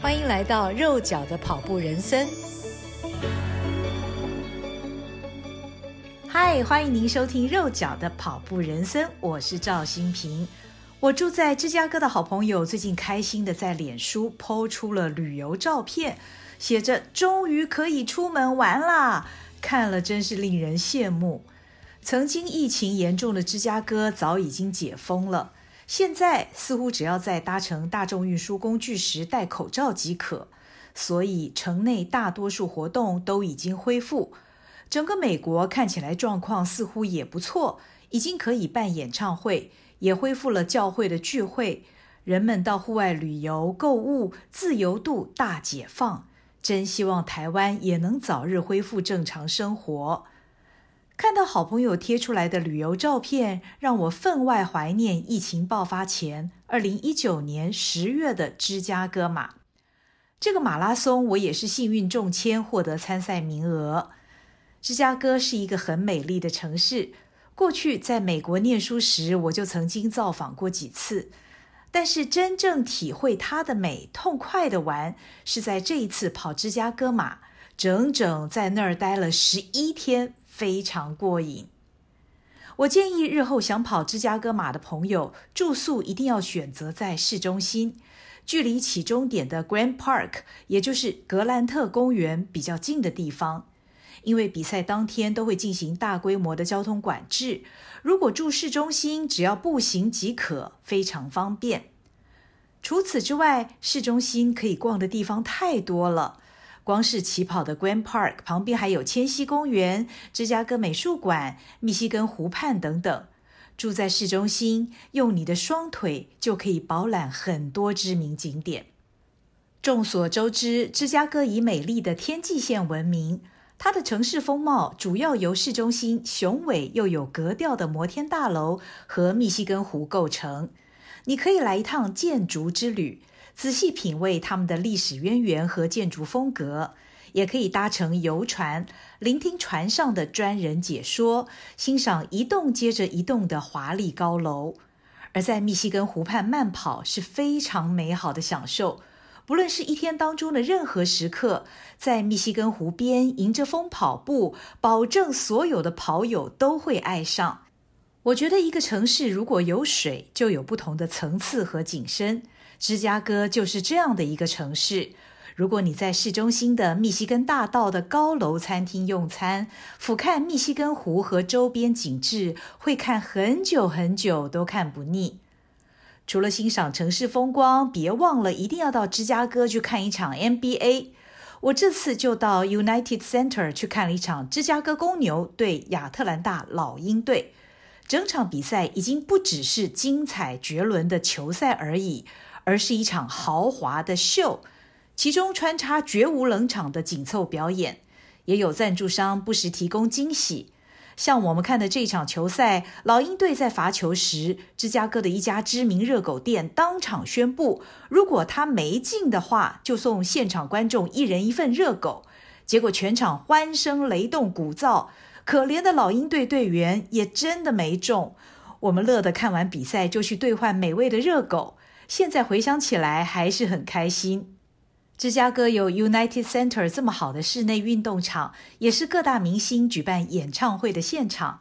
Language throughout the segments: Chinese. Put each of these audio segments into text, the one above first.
欢迎来到肉脚的跑步人生。嗨，欢迎您收听肉脚的跑步人生，我是赵新平。我住在芝加哥的好朋友最近开心的在脸书 PO 出了旅游照片，写着“终于可以出门玩啦”，看了真是令人羡慕。曾经疫情严重的芝加哥早已经解封了。现在似乎只要在搭乘大众运输工具时戴口罩即可，所以城内大多数活动都已经恢复。整个美国看起来状况似乎也不错，已经可以办演唱会，也恢复了教会的聚会，人们到户外旅游、购物，自由度大解放。真希望台湾也能早日恢复正常生活。看到好朋友贴出来的旅游照片，让我分外怀念疫情爆发前，二零一九年十月的芝加哥马。这个马拉松我也是幸运中签，获得参赛名额。芝加哥是一个很美丽的城市，过去在美国念书时，我就曾经造访过几次。但是真正体会它的美、痛快的玩，是在这一次跑芝加哥马，整整在那儿待了十一天。非常过瘾。我建议日后想跑芝加哥马的朋友，住宿一定要选择在市中心，距离起终点的 Grand Park，也就是格兰特公园比较近的地方。因为比赛当天都会进行大规模的交通管制，如果住市中心，只要步行即可，非常方便。除此之外，市中心可以逛的地方太多了。光是起跑的 Grand Park 旁边还有千禧公园、芝加哥美术馆、密西根湖畔等等。住在市中心，用你的双腿就可以饱览很多知名景点。众所周知，芝加哥以美丽的天际线闻名，它的城市风貌主要由市中心雄伟又有格调的摩天大楼和密西根湖构成。你可以来一趟建筑之旅。仔细品味他们的历史渊源和建筑风格，也可以搭乘游船，聆听船上的专人解说，欣赏一栋接着一栋的华丽高楼。而在密西根湖畔慢跑是非常美好的享受，不论是一天当中的任何时刻，在密西根湖边迎着风跑步，保证所有的跑友都会爱上。我觉得一个城市如果有水，就有不同的层次和景深。芝加哥就是这样的一个城市。如果你在市中心的密西根大道的高楼餐厅用餐，俯瞰密西根湖和周边景致，会看很久很久都看不腻。除了欣赏城市风光，别忘了一定要到芝加哥去看一场 NBA。我这次就到 United Center 去看了一场芝加哥公牛对亚特兰大老鹰队。整场比赛已经不只是精彩绝伦的球赛而已。而是一场豪华的秀，其中穿插绝无冷场的紧凑表演，也有赞助商不时提供惊喜。像我们看的这场球赛，老鹰队在罚球时，芝加哥的一家知名热狗店当场宣布，如果他没进的话，就送现场观众一人一份热狗。结果全场欢声雷动，鼓噪。可怜的老鹰队队员也真的没中。我们乐得看完比赛就去兑换美味的热狗。现在回想起来还是很开心。芝加哥有 United Center 这么好的室内运动场，也是各大明星举办演唱会的现场。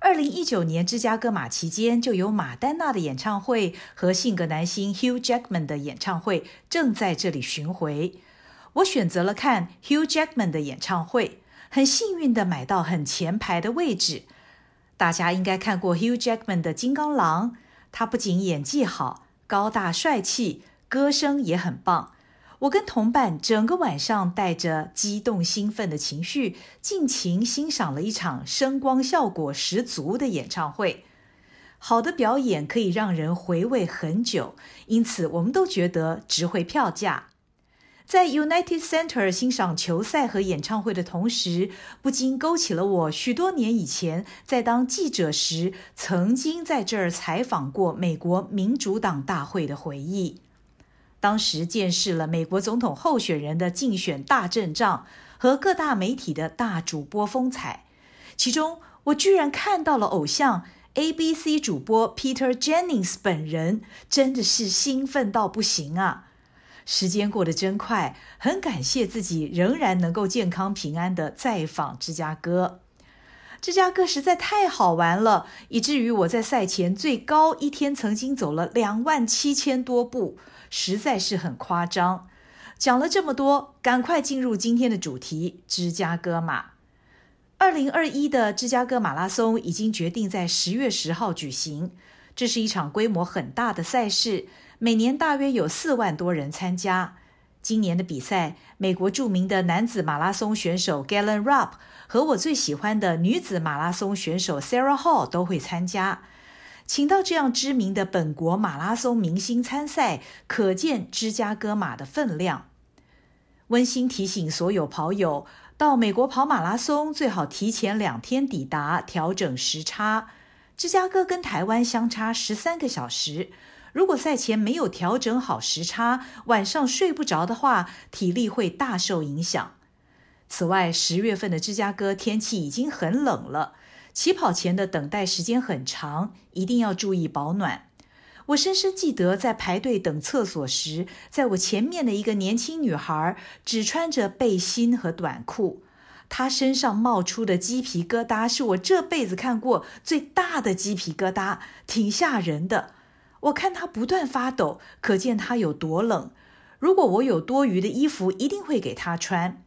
二零一九年芝加哥马期间，就有马丹娜的演唱会和性格男星 Hugh Jackman 的演唱会正在这里巡回。我选择了看 Hugh Jackman 的演唱会，很幸运的买到很前排的位置。大家应该看过 Hugh Jackman 的《金刚狼》，他不仅演技好。高大帅气，歌声也很棒。我跟同伴整个晚上带着激动兴奋的情绪，尽情欣赏了一场声光效果十足的演唱会。好的表演可以让人回味很久，因此我们都觉得值回票价。在 United Center 欣赏球赛和演唱会的同时，不禁勾起了我许多年以前在当记者时曾经在这儿采访过美国民主党大会的回忆。当时见识了美国总统候选人的竞选大阵仗和各大媒体的大主播风采，其中我居然看到了偶像 ABC 主播 Peter Jennings 本人，真的是兴奋到不行啊！时间过得真快，很感谢自己仍然能够健康平安地再访芝加哥。芝加哥实在太好玩了，以至于我在赛前最高一天曾经走了两万七千多步，实在是很夸张。讲了这么多，赶快进入今天的主题——芝加哥马。二零二一的芝加哥马拉松已经决定在十月十号举行，这是一场规模很大的赛事。每年大约有四万多人参加。今年的比赛，美国著名的男子马拉松选手 Galen Rupp 和我最喜欢的女子马拉松选手 Sarah Hall 都会参加。请到这样知名的本国马拉松明星参赛，可见芝加哥马的分量。温馨提醒所有跑友，到美国跑马拉松最好提前两天抵达，调整时差。芝加哥跟台湾相差十三个小时。如果赛前没有调整好时差，晚上睡不着的话，体力会大受影响。此外，十月份的芝加哥天气已经很冷了，起跑前的等待时间很长，一定要注意保暖。我深深记得，在排队等厕所时，在我前面的一个年轻女孩只穿着背心和短裤，她身上冒出的鸡皮疙瘩是我这辈子看过最大的鸡皮疙瘩，挺吓人的。我看他不断发抖，可见他有多冷。如果我有多余的衣服，一定会给他穿。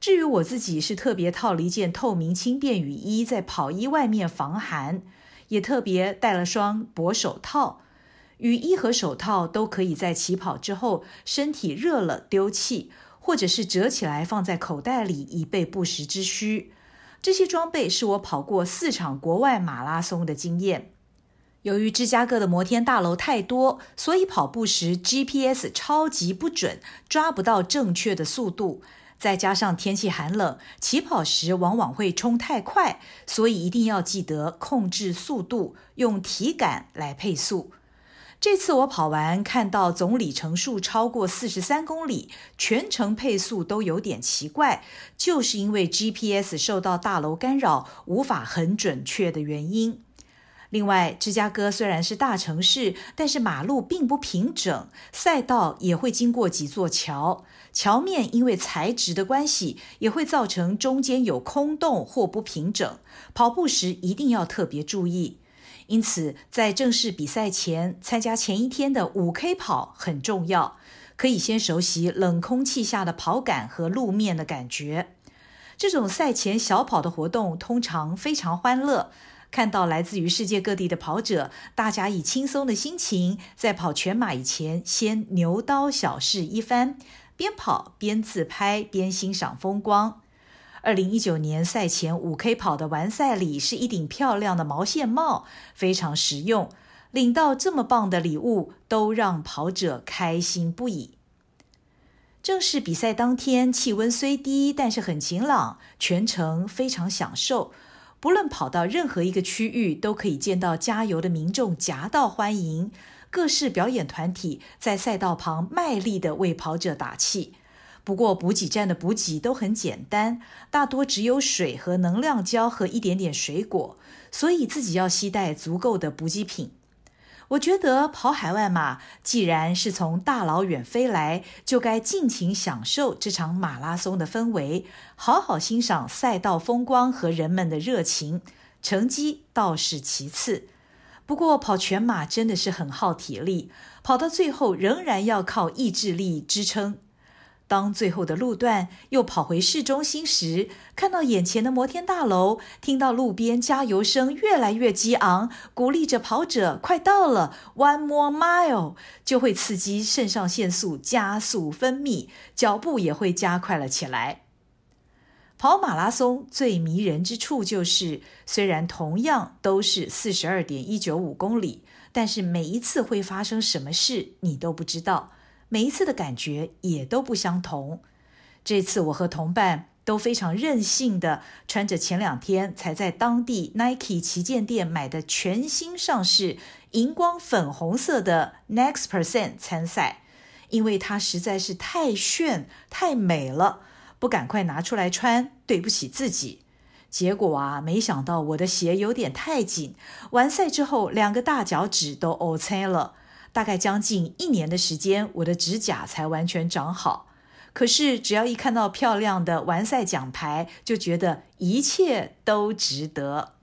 至于我自己，是特别套了一件透明轻便雨衣在跑衣外面防寒，也特别戴了双薄手套。雨衣和手套都可以在起跑之后，身体热了丢弃，或者是折起来放在口袋里，以备不时之需。这些装备是我跑过四场国外马拉松的经验。由于芝加哥的摩天大楼太多，所以跑步时 GPS 超级不准，抓不到正确的速度。再加上天气寒冷，起跑时往往会冲太快，所以一定要记得控制速度，用体感来配速。这次我跑完，看到总里程数超过四十三公里，全程配速都有点奇怪，就是因为 GPS 受到大楼干扰，无法很准确的原因。另外，芝加哥虽然是大城市，但是马路并不平整，赛道也会经过几座桥，桥面因为材质的关系，也会造成中间有空洞或不平整。跑步时一定要特别注意。因此，在正式比赛前，参加前一天的五 K 跑很重要，可以先熟悉冷空气下的跑感和路面的感觉。这种赛前小跑的活动通常非常欢乐。看到来自于世界各地的跑者，大家以轻松的心情在跑全马以前先牛刀小试一番，边跑边自拍边欣赏风光。二零一九年赛前五 K 跑的完赛礼是一顶漂亮的毛线帽，非常实用。领到这么棒的礼物，都让跑者开心不已。正式比赛当天，气温虽低，但是很晴朗，全程非常享受。不论跑到任何一个区域，都可以见到加油的民众夹道欢迎，各式表演团体在赛道旁卖力地为跑者打气。不过补给站的补给都很简单，大多只有水和能量胶和一点点水果，所以自己要携带足够的补给品。我觉得跑海外马，既然是从大老远飞来，就该尽情享受这场马拉松的氛围，好好欣赏赛道风光和人们的热情。成绩倒是其次，不过跑全马真的是很耗体力，跑到最后仍然要靠意志力支撑。当最后的路段又跑回市中心时，看到眼前的摩天大楼，听到路边加油声越来越激昂，鼓励着跑者快到了，one more mile，就会刺激肾上腺素加速分泌，脚步也会加快了起来。跑马拉松最迷人之处就是，虽然同样都是四十二点一九五公里，但是每一次会发生什么事，你都不知道。每一次的感觉也都不相同。这次我和同伴都非常任性的穿着前两天才在当地 Nike 旗舰店买的全新上市荧光粉红色的 Next Percent 参赛，因为它实在是太炫太美了，不赶快拿出来穿，对不起自己。结果啊，没想到我的鞋有点太紧，完赛之后两个大脚趾都 O 塞了。大概将近一年的时间，我的指甲才完全长好。可是只要一看到漂亮的完赛奖牌，就觉得一切都值得。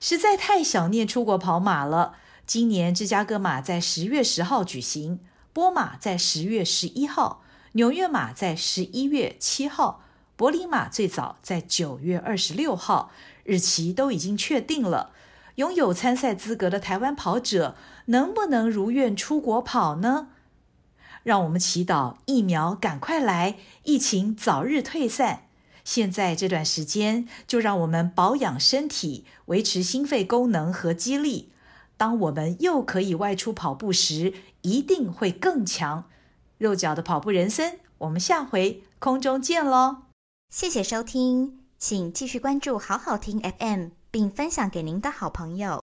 实在太想念出国跑马了。今年芝加哥马在十月十号举行，波马在十月十一号，纽约马在十一月七号，柏林马最早在九月二十六号，日期都已经确定了。拥有参赛资格的台湾跑者能不能如愿出国跑呢？让我们祈祷疫苗赶快来，疫情早日退散。现在这段时间，就让我们保养身体，维持心肺功能和肌力。当我们又可以外出跑步时，一定会更强。肉脚的跑步人生，我们下回空中见喽！谢谢收听，请继续关注好好听 FM，并分享给您的好朋友。